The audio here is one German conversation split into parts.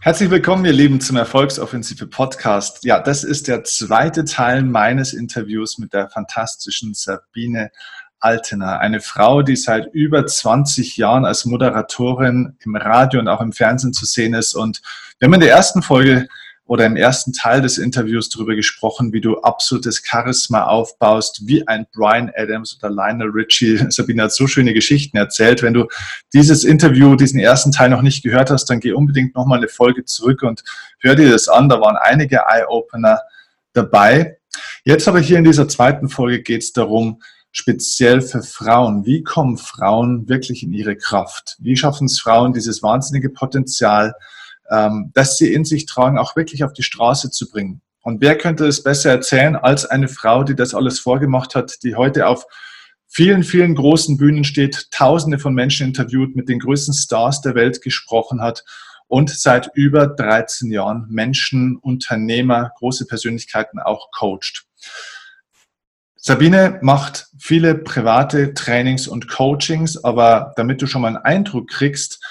Herzlich willkommen, ihr Lieben, zum Erfolgsoffensive Podcast. Ja, das ist der zweite Teil meines Interviews mit der fantastischen Sabine Altener, eine Frau, die seit über 20 Jahren als Moderatorin im Radio und auch im Fernsehen zu sehen ist. Und wir haben in der ersten Folge oder im ersten Teil des Interviews darüber gesprochen, wie du absolutes Charisma aufbaust, wie ein Brian Adams oder Lionel Richie. Sabine hat so schöne Geschichten erzählt. Wenn du dieses Interview, diesen ersten Teil noch nicht gehört hast, dann geh unbedingt nochmal eine Folge zurück und hör dir das an. Da waren einige Eye-Opener dabei. Jetzt aber hier in dieser zweiten Folge geht es darum, speziell für Frauen. Wie kommen Frauen wirklich in ihre Kraft? Wie schaffen es Frauen, dieses wahnsinnige Potenzial, ähm, dass sie in sich tragen, auch wirklich auf die Straße zu bringen. Und wer könnte es besser erzählen als eine Frau, die das alles vorgemacht hat, die heute auf vielen, vielen großen Bühnen steht, tausende von Menschen interviewt, mit den größten Stars der Welt gesprochen hat und seit über 13 Jahren Menschen, Unternehmer, große Persönlichkeiten auch coacht. Sabine macht viele private Trainings und Coachings, aber damit du schon mal einen Eindruck kriegst,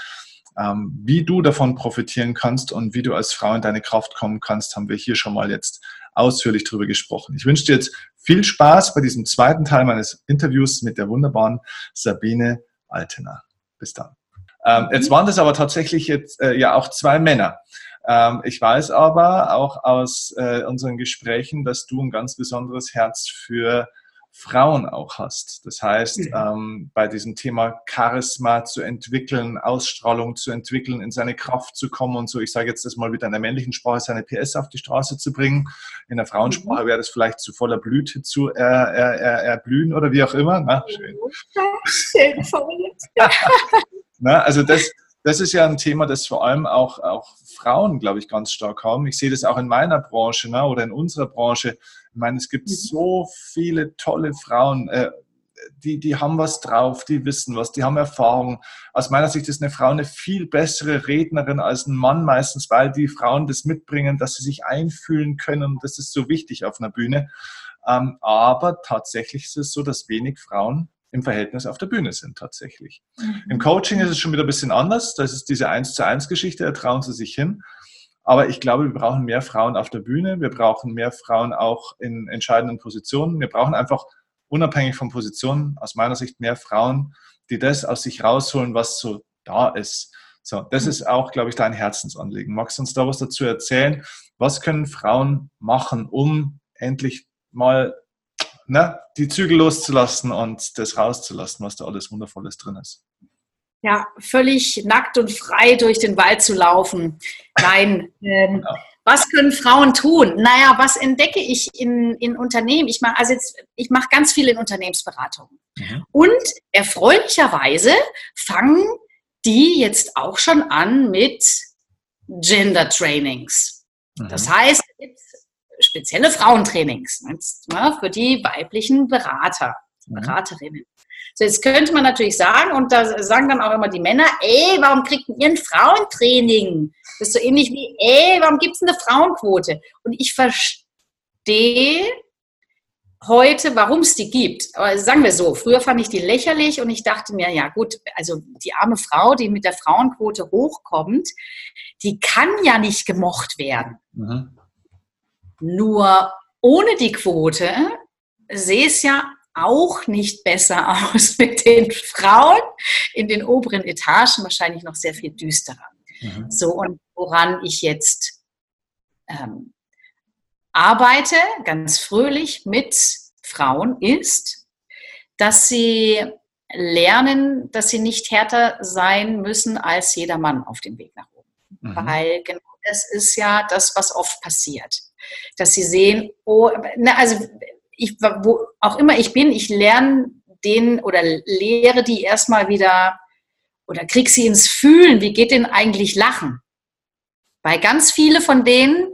ähm, wie du davon profitieren kannst und wie du als Frau in deine Kraft kommen kannst, haben wir hier schon mal jetzt ausführlich drüber gesprochen. Ich wünsche dir jetzt viel Spaß bei diesem zweiten Teil meines Interviews mit der wunderbaren Sabine Altener. Bis dann. Ähm, jetzt waren das aber tatsächlich jetzt äh, ja auch zwei Männer. Ähm, ich weiß aber auch aus äh, unseren Gesprächen, dass du ein ganz besonderes Herz für Frauen auch hast. Das heißt, mhm. ähm, bei diesem Thema Charisma zu entwickeln, Ausstrahlung zu entwickeln, in seine Kraft zu kommen und so, ich sage jetzt das mal wieder in der männlichen Sprache, seine PS auf die Straße zu bringen. In der Frauensprache mhm. wäre das vielleicht zu voller Blüte zu er, er, erblühen oder wie auch immer. Na, schön. schön formuliert. Na, also das, das ist ja ein Thema, das vor allem auch, auch Frauen, glaube ich, ganz stark haben. Ich sehe das auch in meiner Branche ne, oder in unserer Branche ich meine, es gibt mhm. so viele tolle Frauen, äh, die, die haben was drauf, die wissen was, die haben Erfahrung. Aus meiner Sicht ist eine Frau eine viel bessere Rednerin als ein Mann meistens, weil die Frauen das mitbringen, dass sie sich einfühlen können. Das ist so wichtig auf einer Bühne. Ähm, aber tatsächlich ist es so, dass wenig Frauen im Verhältnis auf der Bühne sind tatsächlich. Mhm. Im Coaching ist es schon wieder ein bisschen anders. Das ist diese 1 zu 1 Geschichte, da trauen sie sich hin. Aber ich glaube, wir brauchen mehr Frauen auf der Bühne. Wir brauchen mehr Frauen auch in entscheidenden Positionen. Wir brauchen einfach unabhängig von Positionen, aus meiner Sicht, mehr Frauen, die das aus sich rausholen, was so da ist. So, das ist auch, glaube ich, dein Herzensanliegen. Magst du uns da was dazu erzählen? Was können Frauen machen, um endlich mal ne, die Zügel loszulassen und das rauszulassen, was da alles Wundervolles drin ist? ja, völlig nackt und frei durch den Wald zu laufen. Nein. Ähm, ja. Was können Frauen tun? Naja, was entdecke ich in, in Unternehmen? Ich mache also jetzt, ich mache ganz viel in Unternehmensberatung. Mhm. Und erfreulicherweise fangen die jetzt auch schon an mit Gender Trainings. Mhm. Das heißt, spezielle Frauentrainings ne, für die weiblichen Berater, mhm. Beraterinnen. So, jetzt könnte man natürlich sagen, und da sagen dann auch immer die Männer, ey, warum kriegt ihr ein Frauentraining? Das ist so ähnlich wie, ey, warum gibt es eine Frauenquote? Und ich verstehe heute, warum es die gibt. Aber sagen wir so, früher fand ich die lächerlich und ich dachte mir, ja gut, also die arme Frau, die mit der Frauenquote hochkommt, die kann ja nicht gemocht werden. Mhm. Nur ohne die Quote sehe es ja auch nicht besser aus mit den Frauen in den oberen Etagen, wahrscheinlich noch sehr viel düsterer. Mhm. So, und woran ich jetzt ähm, arbeite, ganz fröhlich mit Frauen, ist, dass sie lernen, dass sie nicht härter sein müssen als jeder Mann auf dem Weg nach oben. Mhm. Weil genau das ist ja das, was oft passiert. Dass sie sehen, oh, ne, also ich, wo auch immer ich bin, ich lerne den oder lehre die erstmal wieder oder krieg sie ins Fühlen, wie geht denn eigentlich Lachen? Weil ganz viele von denen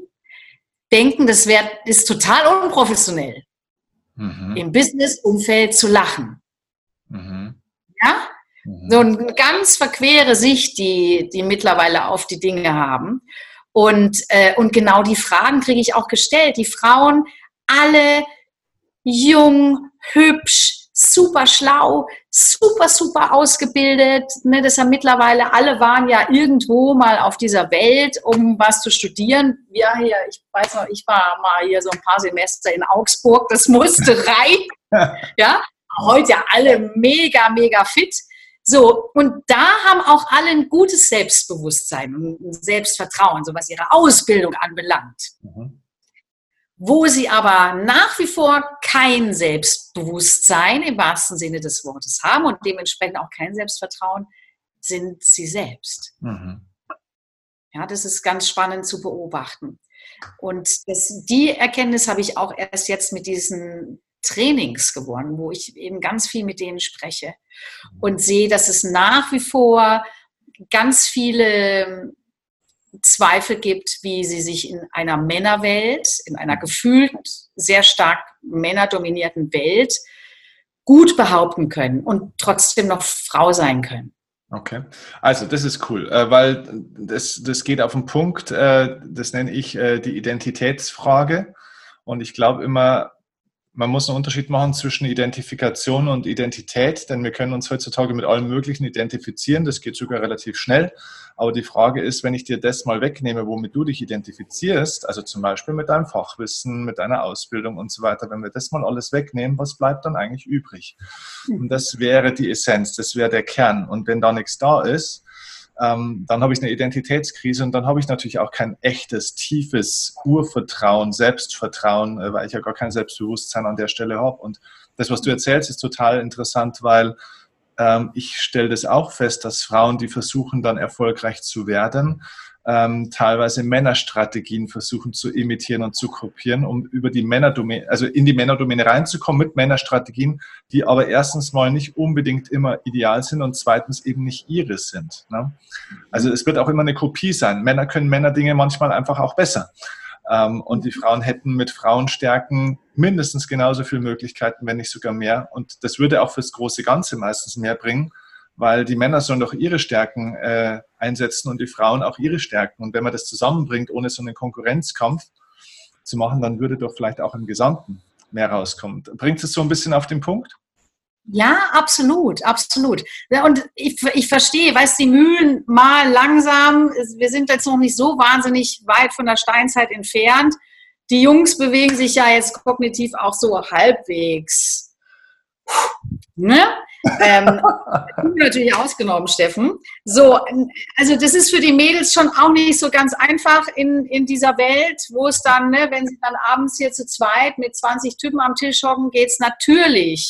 denken, das wär, ist total unprofessionell, mhm. im Business-Umfeld zu lachen. Mhm. Ja? Mhm. So eine ganz verquere Sicht, die, die mittlerweile auf die Dinge haben. Und, äh, und genau die Fragen kriege ich auch gestellt. Die Frauen alle jung, hübsch, super schlau, super, super ausgebildet. Ne, das haben mittlerweile alle waren ja irgendwo mal auf dieser Welt, um was zu studieren. Ja, hier, ich weiß noch, ich war mal hier so ein paar Semester in Augsburg, das musste rein. ja, heute ja alle mega, mega fit. So, und da haben auch alle ein gutes Selbstbewusstsein und Selbstvertrauen, so was ihre Ausbildung anbelangt. Mhm. Wo sie aber nach wie vor kein Selbstbewusstsein im wahrsten Sinne des Wortes haben und dementsprechend auch kein Selbstvertrauen, sind sie selbst. Mhm. Ja, das ist ganz spannend zu beobachten. Und das, die Erkenntnis habe ich auch erst jetzt mit diesen Trainings gewonnen, wo ich eben ganz viel mit denen spreche und sehe, dass es nach wie vor ganz viele Zweifel gibt, wie sie sich in einer Männerwelt, in einer gefühlt sehr stark männerdominierten Welt gut behaupten können und trotzdem noch Frau sein können. Okay, also das ist cool, äh, weil das, das geht auf den Punkt, äh, das nenne ich äh, die Identitätsfrage. Und ich glaube immer, man muss einen Unterschied machen zwischen Identifikation und Identität, denn wir können uns heutzutage mit allem Möglichen identifizieren. Das geht sogar relativ schnell. Aber die Frage ist, wenn ich dir das mal wegnehme, womit du dich identifizierst, also zum Beispiel mit deinem Fachwissen, mit deiner Ausbildung und so weiter, wenn wir das mal alles wegnehmen, was bleibt dann eigentlich übrig? Und das wäre die Essenz, das wäre der Kern. Und wenn da nichts da ist, ähm, dann habe ich eine Identitätskrise und dann habe ich natürlich auch kein echtes, tiefes Urvertrauen, Selbstvertrauen, äh, weil ich ja gar kein Selbstbewusstsein an der Stelle habe. Und das, was du erzählst, ist total interessant, weil ähm, ich stelle das auch fest, dass Frauen, die versuchen, dann erfolgreich zu werden, ähm, teilweise Männerstrategien versuchen zu imitieren und zu kopieren, um über die Männerdomäne, also in die Männerdomäne reinzukommen mit Männerstrategien, die aber erstens mal nicht unbedingt immer ideal sind und zweitens eben nicht ihre sind. Ne? Also es wird auch immer eine Kopie sein. Männer können Männerdinge manchmal einfach auch besser. Ähm, und die Frauen hätten mit Frauenstärken mindestens genauso viele Möglichkeiten, wenn nicht sogar mehr. Und das würde auch fürs große Ganze meistens mehr bringen weil die Männer sollen doch ihre Stärken äh, einsetzen und die Frauen auch ihre Stärken. Und wenn man das zusammenbringt, ohne so einen Konkurrenzkampf zu machen, dann würde doch vielleicht auch im Gesamten mehr rauskommen. Bringt es so ein bisschen auf den Punkt? Ja, absolut, absolut. Und ich, ich verstehe, weißt die Mühlen mal langsam, wir sind jetzt noch nicht so wahnsinnig weit von der Steinzeit entfernt. Die Jungs bewegen sich ja jetzt kognitiv auch so halbwegs. Ne? Ähm, natürlich ausgenommen, Steffen. So, also das ist für die Mädels schon auch nicht so ganz einfach in, in dieser Welt, wo es dann, ne, wenn sie dann abends hier zu zweit mit 20 Typen am Tisch hocken, geht es natürlich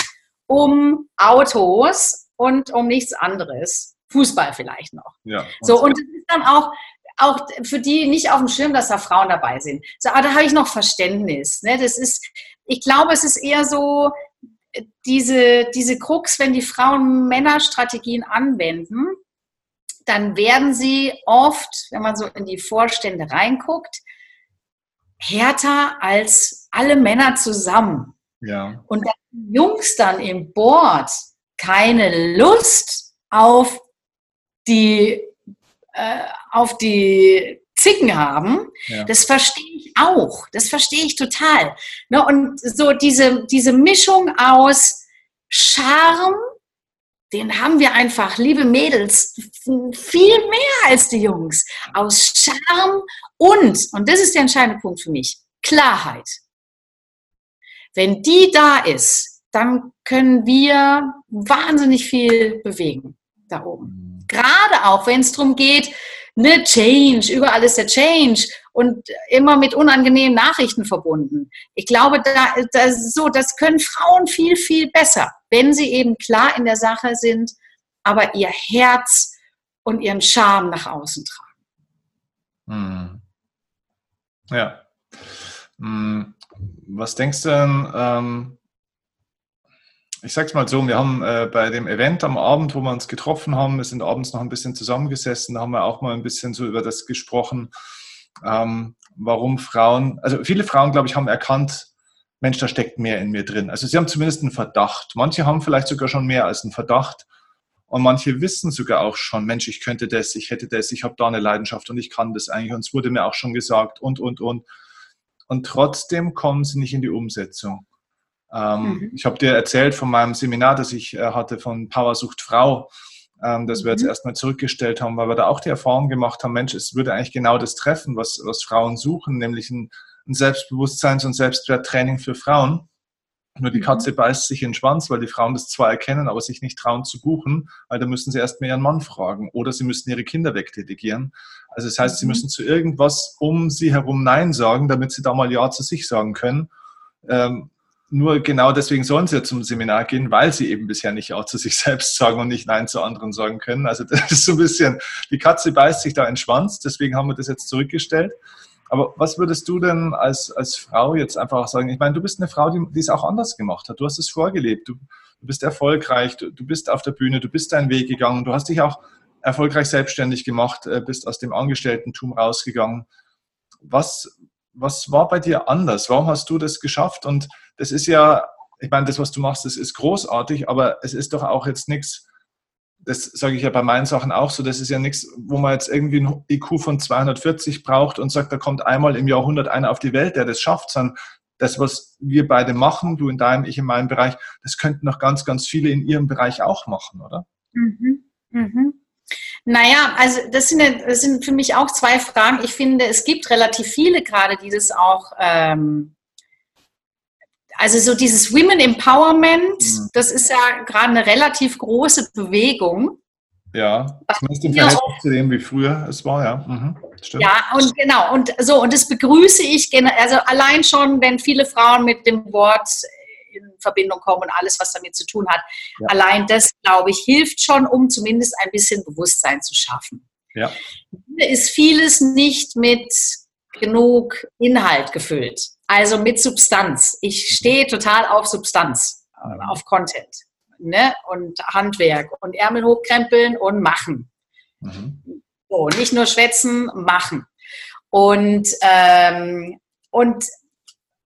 um Autos und um nichts anderes. Fußball vielleicht noch. Ja, so, und das ist dann auch, auch für die nicht auf dem Schirm, dass da Frauen dabei sind. So, aber da habe ich noch Verständnis. Ne? Das ist, ich glaube, es ist eher so, diese, diese Krux, wenn die Frauen Männerstrategien anwenden, dann werden sie oft, wenn man so in die Vorstände reinguckt, härter als alle Männer zusammen. Ja. Und die Jungs dann im Board keine Lust auf die, äh, auf die Zicken haben, ja. das verstehe ich auch. Das verstehe ich total. Ne? Und so diese, diese Mischung aus Charme, den haben wir einfach, liebe Mädels, viel mehr als die Jungs. Aus Charme und, und das ist der entscheidende Punkt für mich, Klarheit. Wenn die da ist, dann können wir wahnsinnig viel bewegen da oben. Mhm. Gerade auch, wenn es darum geht, ne, Change, überall ist der Change und immer mit unangenehmen Nachrichten verbunden. Ich glaube, da, da, so, das können Frauen viel, viel besser, wenn sie eben klar in der Sache sind, aber ihr Herz und ihren Charme nach außen tragen. Hm. Ja. Hm. Was denkst du denn, ähm, ich sag's mal so, wir haben äh, bei dem Event am Abend, wo wir uns getroffen haben, wir sind abends noch ein bisschen zusammengesessen, da haben wir auch mal ein bisschen so über das gesprochen, ähm, warum Frauen, also viele Frauen, glaube ich, haben erkannt, Mensch, da steckt mehr in mir drin. Also sie haben zumindest einen Verdacht. Manche haben vielleicht sogar schon mehr als einen Verdacht. Und manche wissen sogar auch schon, Mensch, ich könnte das, ich hätte das, ich habe da eine Leidenschaft und ich kann das eigentlich. Und es wurde mir auch schon gesagt und, und, und. Und trotzdem kommen sie nicht in die Umsetzung. Ähm, mhm. Ich habe dir erzählt von meinem Seminar, das ich äh, hatte von Powersucht Frau, ähm, das wir jetzt mhm. erstmal zurückgestellt haben, weil wir da auch die Erfahrung gemacht haben, Mensch, es würde eigentlich genau das treffen, was, was Frauen suchen, nämlich ein, ein Selbstbewusstseins- und Selbstwerttraining für Frauen. Nur die mhm. Katze beißt sich in den Schwanz, weil die Frauen das zwar erkennen, aber sich nicht trauen zu buchen, weil da müssen sie erstmal ihren Mann fragen oder sie müssen ihre Kinder wegdelegieren. Also das heißt, sie mhm. müssen zu irgendwas um sie herum Nein sagen, damit sie da mal Ja zu sich sagen können. Ähm, nur genau deswegen sollen sie ja zum Seminar gehen, weil sie eben bisher nicht Ja zu sich selbst sagen und nicht Nein zu anderen sagen können. Also das ist so ein bisschen, die Katze beißt sich da in den Schwanz, deswegen haben wir das jetzt zurückgestellt. Aber was würdest du denn als, als Frau jetzt einfach sagen? Ich meine, du bist eine Frau, die, die es auch anders gemacht hat. Du hast es vorgelebt. Du, du bist erfolgreich. Du, du, bist auf der Bühne. Du bist deinen Weg gegangen. Du hast dich auch erfolgreich selbstständig gemacht, äh, bist aus dem Angestellten-Tum rausgegangen. Was, was war bei dir anders? Warum hast du das geschafft? Und das ist ja, ich meine, das, was du machst, das ist großartig, aber es ist doch auch jetzt nichts, das sage ich ja bei meinen Sachen auch so, das ist ja nichts, wo man jetzt irgendwie ein IQ von 240 braucht und sagt, da kommt einmal im Jahrhundert einer auf die Welt, der das schafft, sondern das, was wir beide machen, du in deinem, ich in meinem Bereich, das könnten noch ganz, ganz viele in ihrem Bereich auch machen, oder? Mhm. Mhm. Naja, also das sind, das sind für mich auch zwei Fragen. Ich finde, es gibt relativ viele gerade, die das auch ähm, also so dieses Women Empowerment, mhm. das ist ja gerade eine relativ große Bewegung. Ja, zumindest im Verhältnis zu dem, wie früher es war, ja. Mhm, ja, und genau, und so, und das begrüße ich, also allein schon, wenn viele Frauen mit dem Wort in Verbindung kommen und alles, was damit zu tun hat. Ja. Allein das, glaube ich, hilft schon, um zumindest ein bisschen Bewusstsein zu schaffen. Ja. Ist vieles nicht mit genug Inhalt gefüllt. Also mit Substanz. Ich stehe total auf Substanz, auf Content ne? und Handwerk und Ärmel hochkrempeln und machen. Mhm. So, nicht nur schwätzen, machen. Und, ähm, und,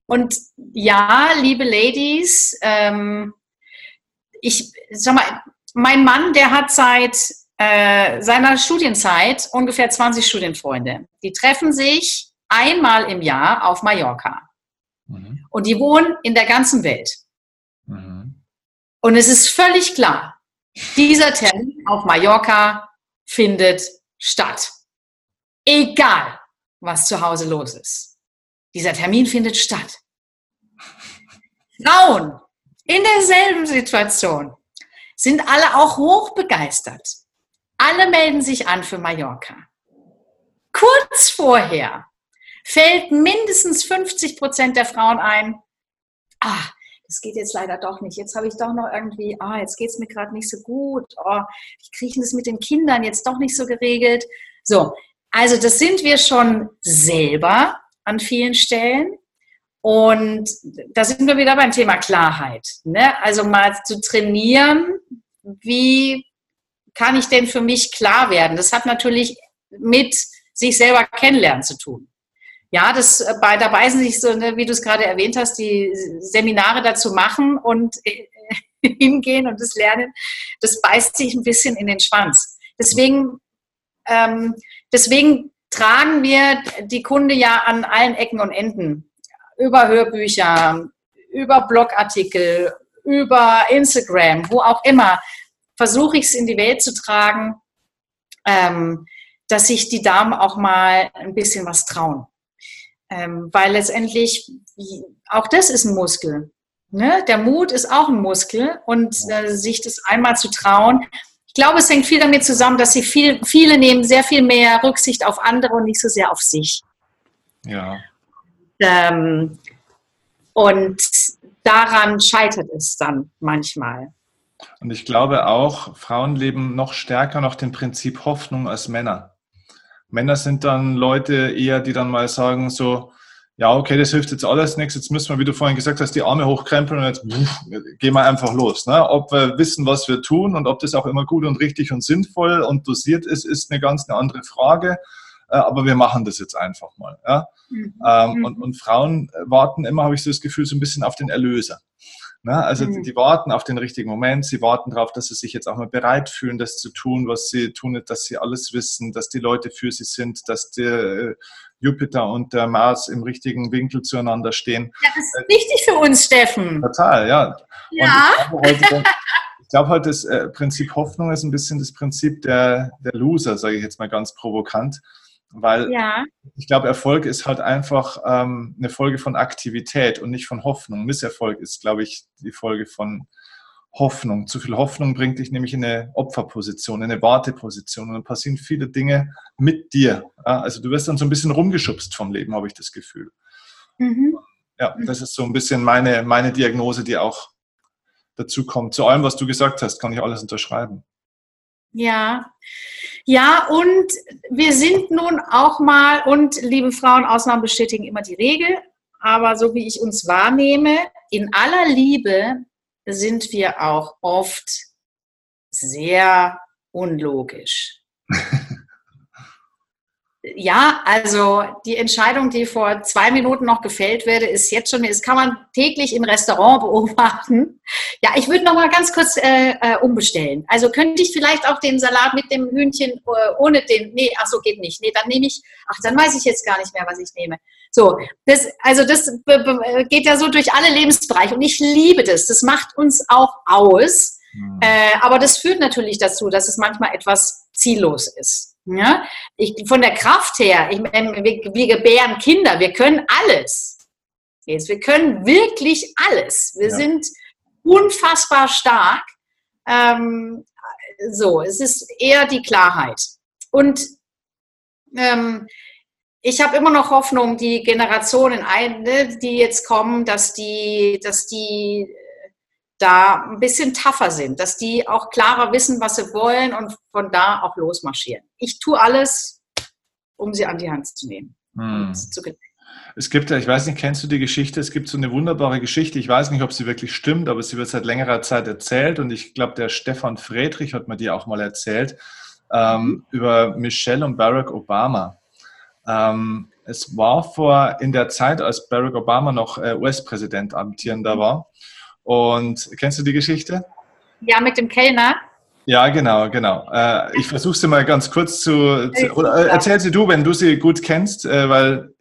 und ja, liebe Ladies, ähm, ich sag mal, mein Mann, der hat seit äh, seiner Studienzeit ungefähr 20 Studienfreunde. Die treffen sich einmal im Jahr auf Mallorca. Mhm. Und die wohnen in der ganzen Welt. Mhm. Und es ist völlig klar, dieser Termin auf Mallorca findet statt. Egal, was zu Hause los ist. Dieser Termin findet statt. Frauen in derselben Situation sind alle auch hochbegeistert. Alle melden sich an für Mallorca. Kurz vorher fällt mindestens 50 Prozent der Frauen ein, ah, das geht jetzt leider doch nicht. Jetzt habe ich doch noch irgendwie, ah, jetzt geht es mir gerade nicht so gut. Oh, ich kriege das mit den Kindern jetzt doch nicht so geregelt. So, also das sind wir schon selber an vielen Stellen. Und da sind wir wieder beim Thema Klarheit. Ne? Also mal zu trainieren, wie kann ich denn für mich klar werden? Das hat natürlich mit sich selber kennenlernen zu tun ja, das, äh, bei, da beißen sich so, ne, wie du es gerade erwähnt hast, die Seminare dazu machen und äh, hingehen und das lernen, das beißt sich ein bisschen in den Schwanz. Deswegen, ähm, deswegen tragen wir die Kunde ja an allen Ecken und Enden. Über Hörbücher, über Blogartikel, über Instagram, wo auch immer, versuche ich es in die Welt zu tragen, ähm, dass sich die Damen auch mal ein bisschen was trauen. Ähm, weil letztendlich auch das ist ein Muskel. Ne? Der Mut ist auch ein Muskel und äh, sich das einmal zu trauen. Ich glaube, es hängt viel damit zusammen, dass sie viel, viele nehmen sehr viel mehr Rücksicht auf andere und nicht so sehr auf sich. Ja. Ähm, und daran scheitert es dann manchmal. Und ich glaube auch, Frauen leben noch stärker nach dem Prinzip Hoffnung als Männer. Männer sind dann Leute eher, die dann mal sagen so, ja, okay, das hilft jetzt alles nichts. Jetzt müssen wir, wie du vorhin gesagt hast, die Arme hochkrempeln und jetzt pff, gehen wir einfach los. Ne? Ob wir wissen, was wir tun und ob das auch immer gut und richtig und sinnvoll und dosiert ist, ist eine ganz eine andere Frage. Äh, aber wir machen das jetzt einfach mal. Ja? Mhm. Ähm, und, und Frauen warten immer, habe ich so das Gefühl, so ein bisschen auf den Erlöser. Na, also mhm. die warten auf den richtigen Moment, sie warten darauf, dass sie sich jetzt auch mal bereit fühlen, das zu tun, was sie tun, dass sie alles wissen, dass die Leute für sie sind, dass der äh, Jupiter und der Mars im richtigen Winkel zueinander stehen. Ja, das ist wichtig für uns, Steffen. Total, ja. Ja. ich glaube halt, das äh, Prinzip Hoffnung ist ein bisschen das Prinzip der, der Loser, sage ich jetzt mal ganz provokant. Weil ja. ich glaube, Erfolg ist halt einfach ähm, eine Folge von Aktivität und nicht von Hoffnung. Misserfolg ist, glaube ich, die Folge von Hoffnung. Zu viel Hoffnung bringt dich nämlich in eine Opferposition, in eine Warteposition und dann passieren viele Dinge mit dir. Ja? Also du wirst dann so ein bisschen rumgeschubst vom Leben, habe ich das Gefühl. Mhm. Ja, das ist so ein bisschen meine, meine Diagnose, die auch dazu kommt. Zu allem, was du gesagt hast, kann ich alles unterschreiben. Ja, ja, und wir sind nun auch mal, und liebe Frauen, Ausnahmen bestätigen immer die Regel, aber so wie ich uns wahrnehme, in aller Liebe sind wir auch oft sehr unlogisch. Ja, also die Entscheidung, die vor zwei Minuten noch gefällt werde, ist jetzt schon, das kann man täglich im Restaurant beobachten. Ja, ich würde noch mal ganz kurz äh, äh, umbestellen. Also könnte ich vielleicht auch den Salat mit dem Hühnchen äh, ohne den, nee, ach so, geht nicht. Nee, dann nehme ich, ach, dann weiß ich jetzt gar nicht mehr, was ich nehme. So, das, also das geht ja so durch alle Lebensbereiche und ich liebe das. Das macht uns auch aus. Mhm. Äh, aber das führt natürlich dazu, dass es manchmal etwas ziellos ist. Ja? Ich, von der Kraft her, ich, wir, wir gebären Kinder, wir können alles. Jetzt, wir können wirklich alles. Wir ja. sind unfassbar stark. Ähm, so, es ist eher die Klarheit. Und ähm, ich habe immer noch Hoffnung, die Generationen, die jetzt kommen, dass die, dass die da ein bisschen tougher sind, dass die auch klarer wissen, was sie wollen und von da auch losmarschieren. Ich tue alles, um sie an die Hand zu nehmen. Hm. Zu es gibt ja, ich weiß nicht, kennst du die Geschichte? Es gibt so eine wunderbare Geschichte. Ich weiß nicht, ob sie wirklich stimmt, aber sie wird seit längerer Zeit erzählt und ich glaube, der Stefan Friedrich hat mir die auch mal erzählt ähm, mhm. über Michelle und Barack Obama. Ähm, es war vor in der Zeit, als Barack Obama noch äh, US-Präsident amtierender mhm. war. Und kennst du die Geschichte? Ja, mit dem Kellner. Ja, genau, genau. Äh, ich versuche sie mal ganz kurz zu, zu oder äh, erzähl sie du, wenn du sie gut kennst, äh, weil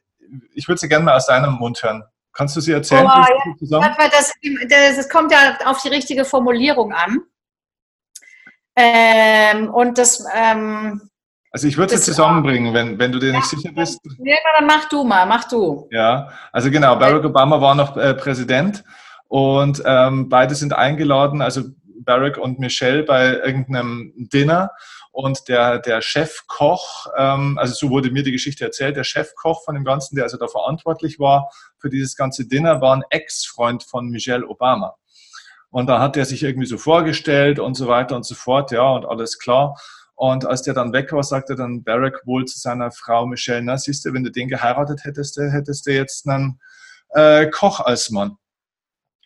ich würde sie gerne mal aus deinem Mund hören. Kannst du sie erzählen? Oh, ja. das, das, das, kommt ja auf die richtige Formulierung an. Ähm, und das. Ähm, also ich würde sie zusammenbringen, wenn, wenn du dir ja, nicht sicher bist. Ja, dann mach du mal, mach du. Ja, also genau, Barack Obama war noch äh, Präsident und ähm, beide sind eingeladen, also Barack und Michelle bei irgendeinem Dinner. Und der, der Chefkoch, ähm, also so wurde mir die Geschichte erzählt, der Chefkoch von dem Ganzen, der also da verantwortlich war für dieses ganze Dinner, war ein Ex-Freund von Michelle Obama. Und da hat er sich irgendwie so vorgestellt und so weiter und so fort, ja, und alles klar. Und als der dann weg war, sagte dann Barack wohl zu seiner Frau Michelle, na siehst du, wenn du den geheiratet hättest, hättest du jetzt einen äh, Koch als Mann.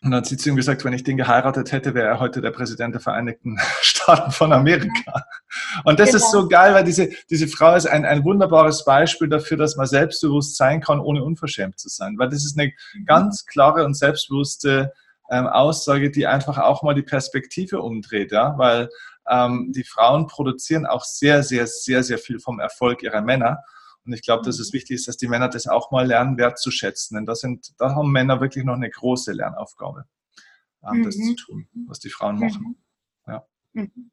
Und dann hat sie zu ihm gesagt, wenn ich den geheiratet hätte, wäre er heute der Präsident der Vereinigten Staaten von Amerika. Und das genau. ist so geil, weil diese, diese Frau ist ein, ein wunderbares Beispiel dafür, dass man selbstbewusst sein kann, ohne unverschämt zu sein. Weil das ist eine mhm. ganz klare und selbstbewusste ähm, Aussage, die einfach auch mal die Perspektive umdreht. Ja? Weil ähm, die Frauen produzieren auch sehr, sehr, sehr, sehr viel vom Erfolg ihrer Männer. Und ich glaube, dass es wichtig ist, dass die Männer das auch mal lernen, wertzuschätzen. Denn das sind, da haben Männer wirklich noch eine große Lernaufgabe, ähm, das zu tun, was die Frauen mhm. machen. Ja. Mhm.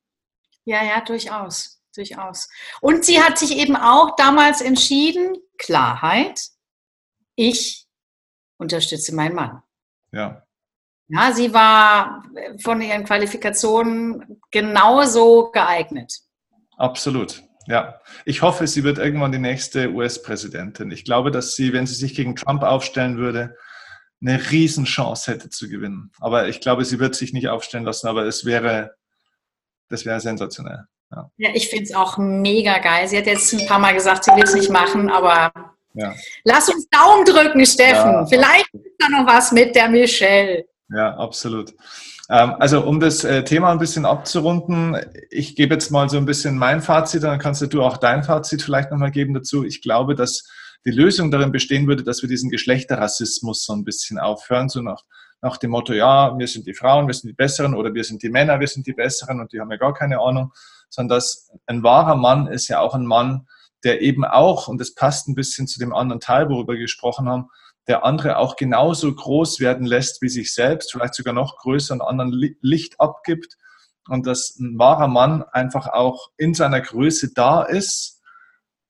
ja, ja, durchaus. Durchaus. Und sie hat sich eben auch damals entschieden, Klarheit, ich unterstütze meinen Mann. Ja. Ja, sie war von ihren Qualifikationen genauso geeignet. Absolut. Ja, ich hoffe, sie wird irgendwann die nächste US-Präsidentin. Ich glaube, dass sie, wenn sie sich gegen Trump aufstellen würde, eine Riesenchance hätte zu gewinnen. Aber ich glaube, sie wird sich nicht aufstellen lassen, aber es wäre, das wäre sensationell. Ja, ja ich finde es auch mega geil. Sie hat jetzt ein paar Mal gesagt, sie will es nicht machen, aber ja. lass uns Daumen drücken, Steffen. Ja, Vielleicht ist da noch was mit der Michelle. Ja, absolut. Ähm, also um das äh, Thema ein bisschen abzurunden, ich gebe jetzt mal so ein bisschen mein Fazit, dann kannst du auch dein Fazit vielleicht nochmal geben dazu. Ich glaube, dass die Lösung darin bestehen würde, dass wir diesen Geschlechterrassismus so ein bisschen aufhören, so nach, nach dem Motto, ja, wir sind die Frauen, wir sind die Besseren oder wir sind die Männer, wir sind die Besseren und die haben ja gar keine Ahnung, sondern dass ein wahrer Mann ist ja auch ein Mann, der eben auch, und das passt ein bisschen zu dem anderen Teil, worüber wir gesprochen haben, der andere auch genauso groß werden lässt wie sich selbst, vielleicht sogar noch größer und anderen Licht abgibt und dass ein wahrer Mann einfach auch in seiner Größe da ist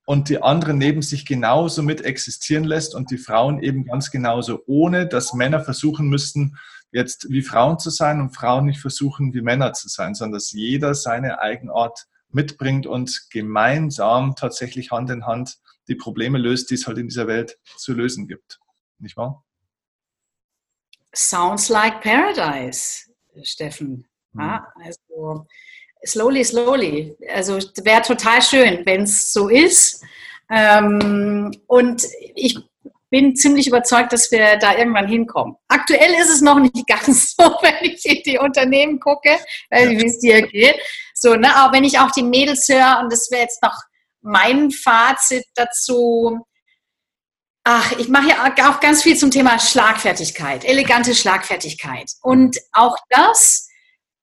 und die anderen neben sich genauso mit existieren lässt und die Frauen eben ganz genauso, ohne dass Männer versuchen müssten, jetzt wie Frauen zu sein und Frauen nicht versuchen, wie Männer zu sein, sondern dass jeder seine Eigenart mitbringt und gemeinsam tatsächlich Hand in Hand die Probleme löst, die es halt in dieser Welt zu lösen gibt. Nicht wahr? Sounds like paradise, Steffen. Mhm. Ja, also slowly, slowly. Also wäre total schön, wenn es so ist. Ähm, und ich bin ziemlich überzeugt, dass wir da irgendwann hinkommen. Aktuell ist es noch nicht ganz so, wenn ich in die Unternehmen gucke, wie es dir geht. So, ne? Aber wenn ich auch die Mädels höre, und das wäre jetzt noch mein Fazit dazu, Ach, ich mache ja auch ganz viel zum Thema Schlagfertigkeit, elegante Schlagfertigkeit. Und auch das,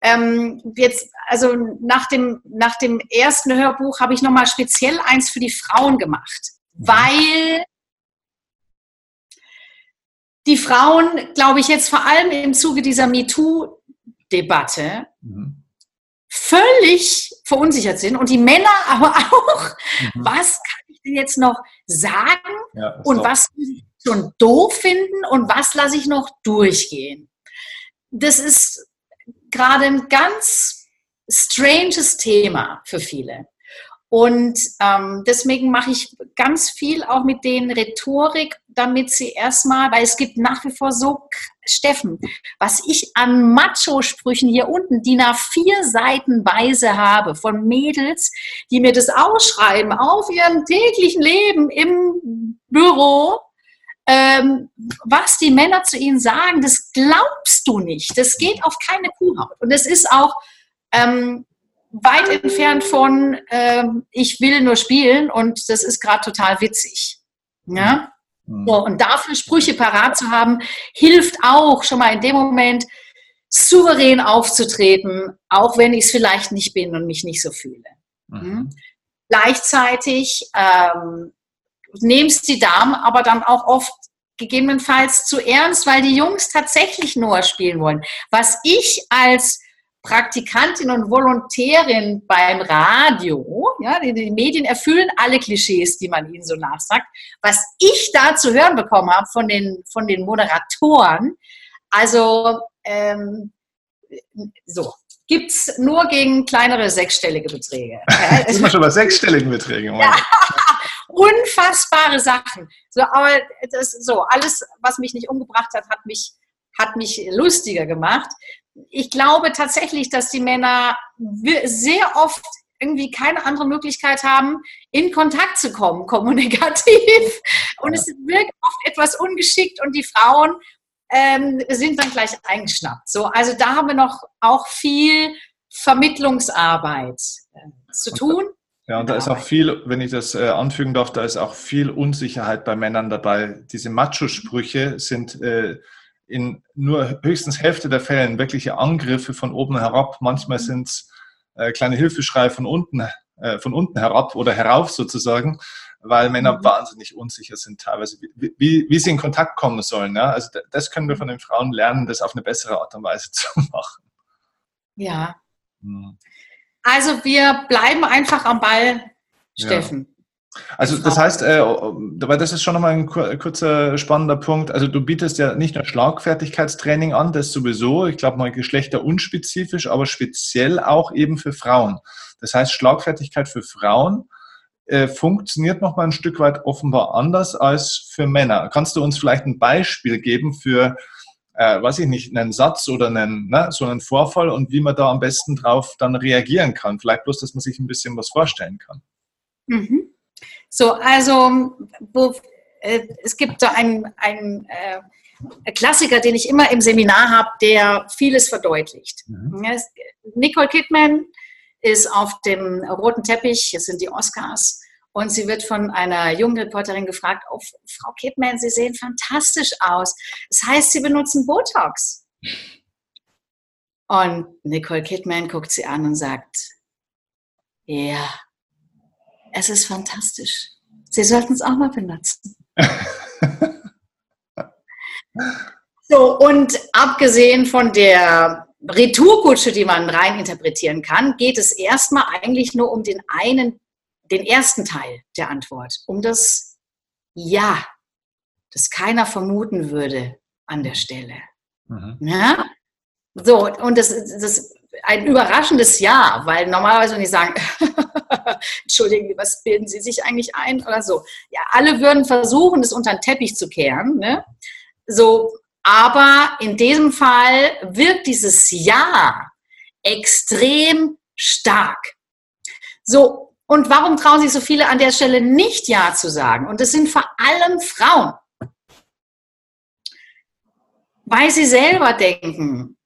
ähm, jetzt, also nach dem, nach dem ersten Hörbuch habe ich nochmal speziell eins für die Frauen gemacht, mhm. weil die Frauen, glaube ich, jetzt vor allem im Zuge dieser MeToo-Debatte mhm. völlig verunsichert sind und die Männer aber auch, mhm. was kann jetzt noch sagen ja, und doch. was schon doof finden und was lasse ich noch durchgehen. Das ist gerade ein ganz stranges Thema für viele. Und ähm, deswegen mache ich ganz viel auch mit denen Rhetorik, damit sie erstmal, weil es gibt nach wie vor so, Steffen, was ich an Macho-Sprüchen hier unten, die nach vier Seitenweise habe von Mädels, die mir das ausschreiben auf ihrem täglichen Leben im Büro, ähm, was die Männer zu ihnen sagen, das glaubst du nicht. Das geht auf keine Kuhhaut. Und es ist auch, ähm, weit entfernt von, äh, ich will nur spielen und das ist gerade total witzig. Ja? Mhm. So, und dafür Sprüche parat zu haben, hilft auch schon mal in dem Moment souverän aufzutreten, auch wenn ich es vielleicht nicht bin und mich nicht so fühle. Mhm. Hm? Gleichzeitig ähm, nehmst die Damen aber dann auch oft gegebenenfalls zu ernst, weil die Jungs tatsächlich nur spielen wollen. Was ich als Praktikantin und Volontärin beim Radio. Ja, die, die, Medien erfüllen alle Klischees, die man ihnen so nachsagt. Was ich da zu hören bekommen habe von den, von den Moderatoren, also ähm, so, gibt es nur gegen kleinere sechsstellige Beträge. Jetzt sind wir schon bei sechsstelligen Beträgen. Ja, unfassbare Sachen. So, aber das, so, alles, was mich nicht umgebracht hat, hat mich, hat mich lustiger gemacht ich glaube tatsächlich, dass die Männer sehr oft irgendwie keine andere Möglichkeit haben, in Kontakt zu kommen, kommunikativ. Und es wirkt oft etwas ungeschickt und die Frauen ähm, sind dann gleich eingeschnappt. So, also da haben wir noch auch viel Vermittlungsarbeit äh, zu tun. Ja, und da ist auch viel, wenn ich das äh, anfügen darf, da ist auch viel Unsicherheit bei Männern dabei. Diese Macho-Sprüche sind äh, in nur höchstens Hälfte der Fällen wirkliche Angriffe von oben herab. Manchmal mhm. sind es äh, kleine Hilfeschreie von unten, äh, von unten herab oder herauf sozusagen, weil Männer mhm. wahnsinnig unsicher sind teilweise, wie, wie, wie, sie in Kontakt kommen sollen. Ja? Also das können wir von den Frauen lernen, das auf eine bessere Art und Weise zu machen. Ja. Mhm. Also wir bleiben einfach am Ball, Steffen. Ja. Also das heißt, äh, weil das ist schon nochmal ein kurzer spannender Punkt. Also du bietest ja nicht nur Schlagfertigkeitstraining an, das sowieso, ich glaube mal geschlechterunspezifisch, aber speziell auch eben für Frauen. Das heißt, Schlagfertigkeit für Frauen äh, funktioniert nochmal ein Stück weit offenbar anders als für Männer. Kannst du uns vielleicht ein Beispiel geben für, äh, weiß ich nicht, einen Satz oder einen, ne, so einen Vorfall und wie man da am besten drauf dann reagieren kann? Vielleicht bloß, dass man sich ein bisschen was vorstellen kann. Mhm. So, also wo, äh, es gibt da einen, einen äh, Klassiker, den ich immer im Seminar habe, der vieles verdeutlicht. Mhm. Nicole Kidman ist auf dem roten Teppich, es sind die Oscars, Und sie wird von einer jungen Reporterin gefragt, oh, Frau Kidman, Sie sehen fantastisch aus. Das heißt, Sie benutzen Botox. Und Nicole Kidman guckt sie an und sagt, ja, es ist fantastisch. Sie sollten es auch mal benutzen. so, und abgesehen von der Retourkutsche, die man rein interpretieren kann, geht es erstmal eigentlich nur um den einen, den ersten Teil der Antwort, um das Ja, das keiner vermuten würde an der Stelle. Mhm. Ja? So, und das, ist ein überraschendes Ja, weil normalerweise, wenn die sagen, entschuldigen Sie, was bilden Sie sich eigentlich ein oder so. Ja, alle würden versuchen, das unter den Teppich zu kehren. Ne? So, aber in diesem Fall wirkt dieses Ja extrem stark. So, und warum trauen sich so viele an der Stelle nicht Ja zu sagen? Und es sind vor allem Frauen. Weil sie selber denken,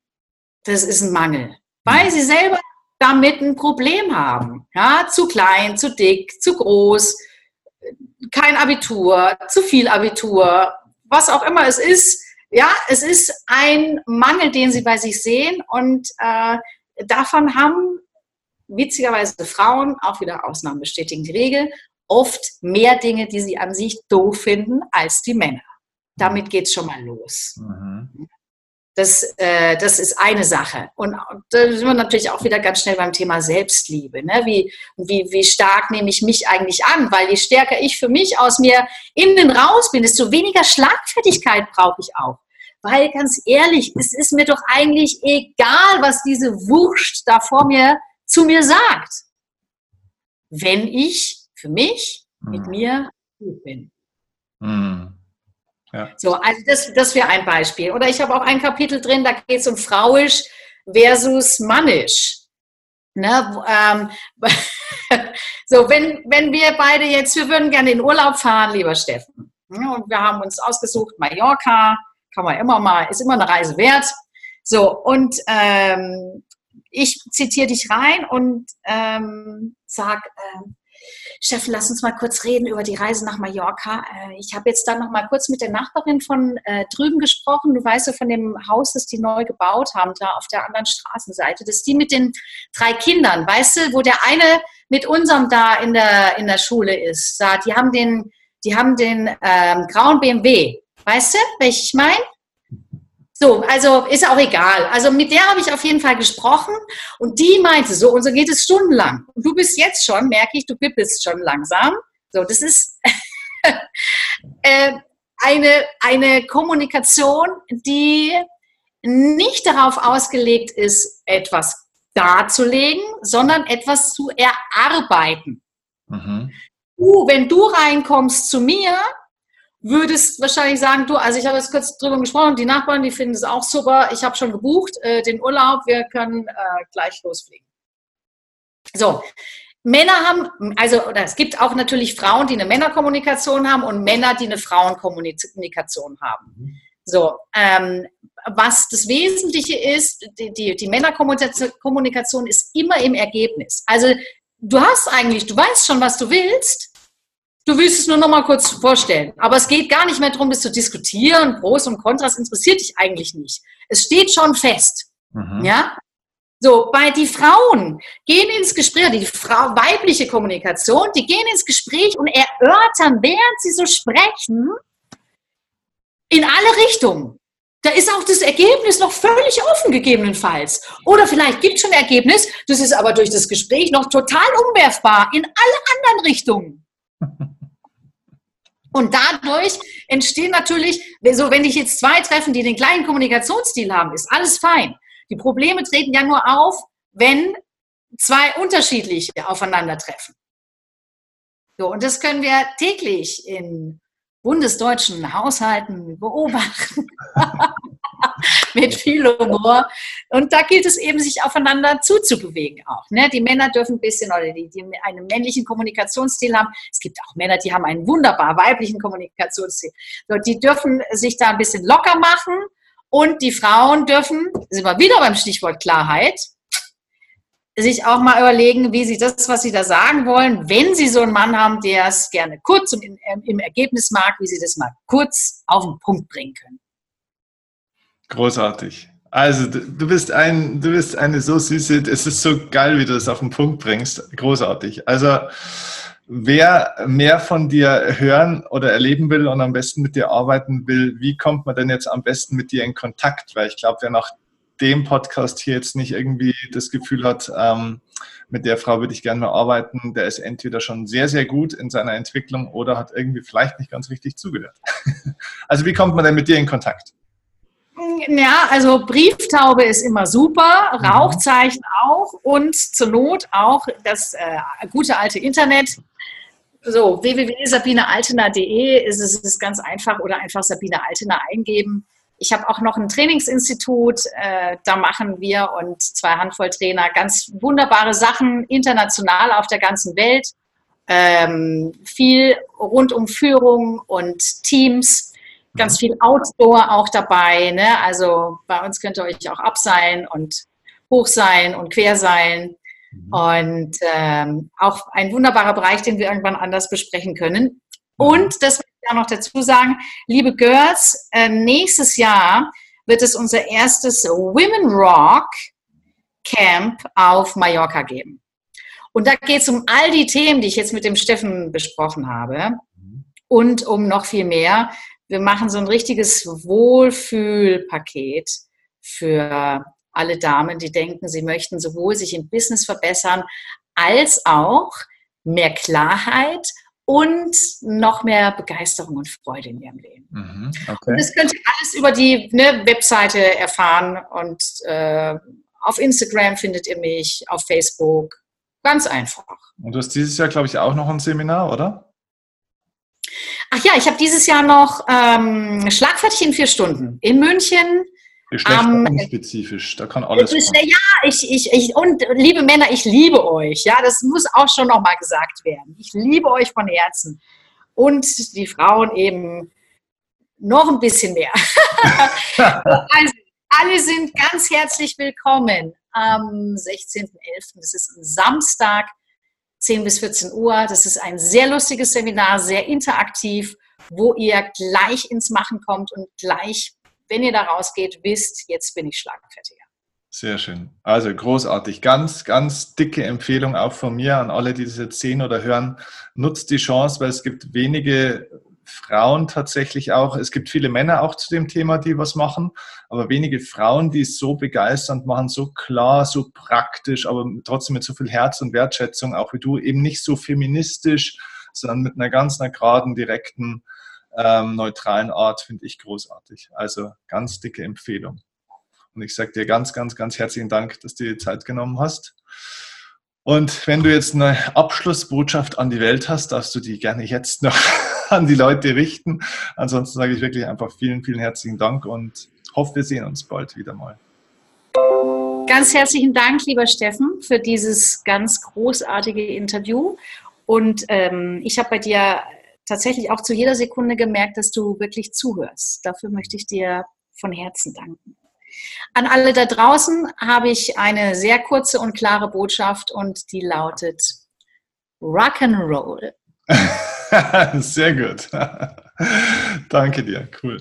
das ist ein Mangel. Weil sie selber damit ein Problem haben. Ja, zu klein, zu dick, zu groß, kein Abitur, zu viel Abitur, was auch immer es ist ja, es ist ein Mangel, den sie bei sich sehen und äh, davon haben witzigerweise Frauen, auch wieder Ausnahmen bestätigen die Regel, oft mehr Dinge, die sie an sich doof finden, als die Männer. Damit geht es schon mal los. Mhm. Das, äh, das ist eine Sache. Und da sind wir natürlich auch wieder ganz schnell beim Thema Selbstliebe. Ne? Wie, wie, wie stark nehme ich mich eigentlich an? Weil je stärker ich für mich aus mir innen raus bin, desto weniger Schlagfertigkeit brauche ich auch. Weil ganz ehrlich, es ist mir doch eigentlich egal, was diese Wurst da vor mir zu mir sagt. Wenn ich für mich mit mhm. mir gut bin. Mhm. So, also das, das wäre ein Beispiel. Oder ich habe auch ein Kapitel drin, da geht es um frauisch versus mannisch. Ne, ähm, so, wenn, wenn wir beide jetzt, wir würden gerne in Urlaub fahren, lieber Steffen. Und wir haben uns ausgesucht, Mallorca, kann man immer mal, ist immer eine Reise wert. So, und ähm, ich zitiere dich rein und ähm, sag, äh, Steffen, lass uns mal kurz reden über die Reise nach Mallorca. Äh, ich habe jetzt dann noch mal kurz mit der Nachbarin von äh, drüben gesprochen. Du weißt ja von dem Haus, das die neu gebaut haben, da auf der anderen Straßenseite. Das ist die mit den drei Kindern, weißt du, wo der eine mit unserem da in der, in der Schule ist. Da, die haben den, die haben den ähm, grauen BMW. Weißt du, welche ich meine? So, also ist auch egal. Also mit der habe ich auf jeden Fall gesprochen und die meinte so, und so geht es stundenlang. Und du bist jetzt schon, merke ich, du bippelst schon langsam. So, das ist äh, eine, eine Kommunikation, die nicht darauf ausgelegt ist, etwas darzulegen, sondern etwas zu erarbeiten. Mhm. Du, wenn du reinkommst zu mir würdest wahrscheinlich sagen, du, also ich habe jetzt kurz drüber gesprochen, die Nachbarn, die finden es auch super. Ich habe schon gebucht, äh, den Urlaub, wir können äh, gleich losfliegen. So, Männer haben, also oder es gibt auch natürlich Frauen, die eine Männerkommunikation haben und Männer, die eine Frauenkommunikation haben. So, ähm, was das Wesentliche ist, die, die, die Männerkommunikation ist immer im Ergebnis. Also du hast eigentlich, du weißt schon, was du willst, Du willst es nur noch mal kurz vorstellen. Aber es geht gar nicht mehr darum, das zu diskutieren. Pros und Kontras interessiert dich eigentlich nicht. Es steht schon fest. Mhm. Ja? So, bei die Frauen gehen ins Gespräch, die Frau, weibliche Kommunikation, die gehen ins Gespräch und erörtern, während sie so sprechen, in alle Richtungen. Da ist auch das Ergebnis noch völlig offen, gegebenenfalls. Oder vielleicht gibt es schon ein Ergebnis, das ist aber durch das Gespräch noch total umwerfbar in alle anderen Richtungen. Und dadurch entstehen natürlich, so wenn dich jetzt zwei treffen, die den gleichen Kommunikationsstil haben, ist alles fein. Die Probleme treten ja nur auf, wenn zwei unterschiedliche aufeinandertreffen. So, und das können wir täglich in bundesdeutschen Haushalten beobachten. mit viel Humor. Und da gilt es eben, sich aufeinander zuzubewegen auch. Ne? Die Männer dürfen ein bisschen, oder die, die einen männlichen Kommunikationsstil haben. Es gibt auch Männer, die haben einen wunderbar weiblichen Kommunikationsstil. Die dürfen sich da ein bisschen locker machen. Und die Frauen dürfen, sind wir wieder beim Stichwort Klarheit, sich auch mal überlegen, wie sie das, was sie da sagen wollen, wenn sie so einen Mann haben, der es gerne kurz und in, im Ergebnis mag, wie sie das mal kurz auf den Punkt bringen können. Großartig. Also du bist ein, du bist eine so süße, es ist so geil, wie du das auf den Punkt bringst. Großartig. Also wer mehr von dir hören oder erleben will und am besten mit dir arbeiten will, wie kommt man denn jetzt am besten mit dir in Kontakt? Weil ich glaube, wer nach dem Podcast hier jetzt nicht irgendwie das Gefühl hat, ähm, mit der Frau würde ich gerne mal arbeiten, der ist entweder schon sehr, sehr gut in seiner Entwicklung oder hat irgendwie vielleicht nicht ganz richtig zugehört. also wie kommt man denn mit dir in Kontakt? Ja, also Brieftaube ist immer super, mhm. Rauchzeichen auch und zur Not auch das äh, gute alte Internet. So, www.sabinealtener.de ist es ist ganz einfach oder einfach Sabine Altener eingeben. Ich habe auch noch ein Trainingsinstitut, äh, da machen wir und zwei Handvoll Trainer ganz wunderbare Sachen, international auf der ganzen Welt. Ähm, viel rund um Führung und Teams, ganz viel Outdoor auch dabei. Ne? Also bei uns könnt ihr euch auch abseilen und hochseilen und querseilen. Mhm. Und ähm, auch ein wunderbarer Bereich, den wir irgendwann anders besprechen können. Und das auch noch dazu sagen, liebe Girls, äh, nächstes Jahr wird es unser erstes Women Rock Camp auf Mallorca geben. Und da geht es um all die Themen, die ich jetzt mit dem Steffen besprochen habe und um noch viel mehr. Wir machen so ein richtiges Wohlfühlpaket für alle Damen, die denken, sie möchten sowohl sich im Business verbessern als auch mehr Klarheit und noch mehr Begeisterung und Freude in ihrem Leben. Mhm, okay. Und das könnt ihr alles über die ne, Webseite erfahren und äh, auf Instagram findet ihr mich, auf Facebook. Ganz einfach. Und du hast dieses Jahr, glaube ich, auch noch ein Seminar, oder? Ach ja, ich habe dieses Jahr noch ähm, Schlagfertig in vier Stunden in München Geschlechterunspezifisch, da kann alles ist, Ja, ich, ich, ich, und liebe Männer, ich liebe euch. Ja, das muss auch schon nochmal gesagt werden. Ich liebe euch von Herzen. Und die Frauen eben noch ein bisschen mehr. also, alle sind ganz herzlich willkommen am 16.11. Das ist ein Samstag, 10 bis 14 Uhr. Das ist ein sehr lustiges Seminar, sehr interaktiv, wo ihr gleich ins Machen kommt und gleich wenn ihr da rausgeht, wisst, jetzt bin ich schlagfertiger. Sehr schön. Also großartig. Ganz, ganz dicke Empfehlung auch von mir an alle, die das jetzt sehen oder hören. Nutzt die Chance, weil es gibt wenige Frauen tatsächlich auch. Es gibt viele Männer auch zu dem Thema, die was machen, aber wenige Frauen, die es so begeisternd machen, so klar, so praktisch, aber trotzdem mit so viel Herz und Wertschätzung, auch wie du, eben nicht so feministisch, sondern mit einer ganz einer geraden, direkten ähm, neutralen Art finde ich großartig. Also ganz dicke Empfehlung. Und ich sage dir ganz, ganz, ganz herzlichen Dank, dass du dir Zeit genommen hast. Und wenn du jetzt eine Abschlussbotschaft an die Welt hast, darfst du die gerne jetzt noch an die Leute richten. Ansonsten sage ich wirklich einfach vielen, vielen herzlichen Dank und hoffe, wir sehen uns bald wieder mal. Ganz herzlichen Dank, lieber Steffen, für dieses ganz großartige Interview. Und ähm, ich habe bei dir tatsächlich auch zu jeder Sekunde gemerkt, dass du wirklich zuhörst. Dafür möchte ich dir von Herzen danken. An alle da draußen habe ich eine sehr kurze und klare Botschaft und die lautet Rock'n'Roll. sehr gut. Danke dir, cool.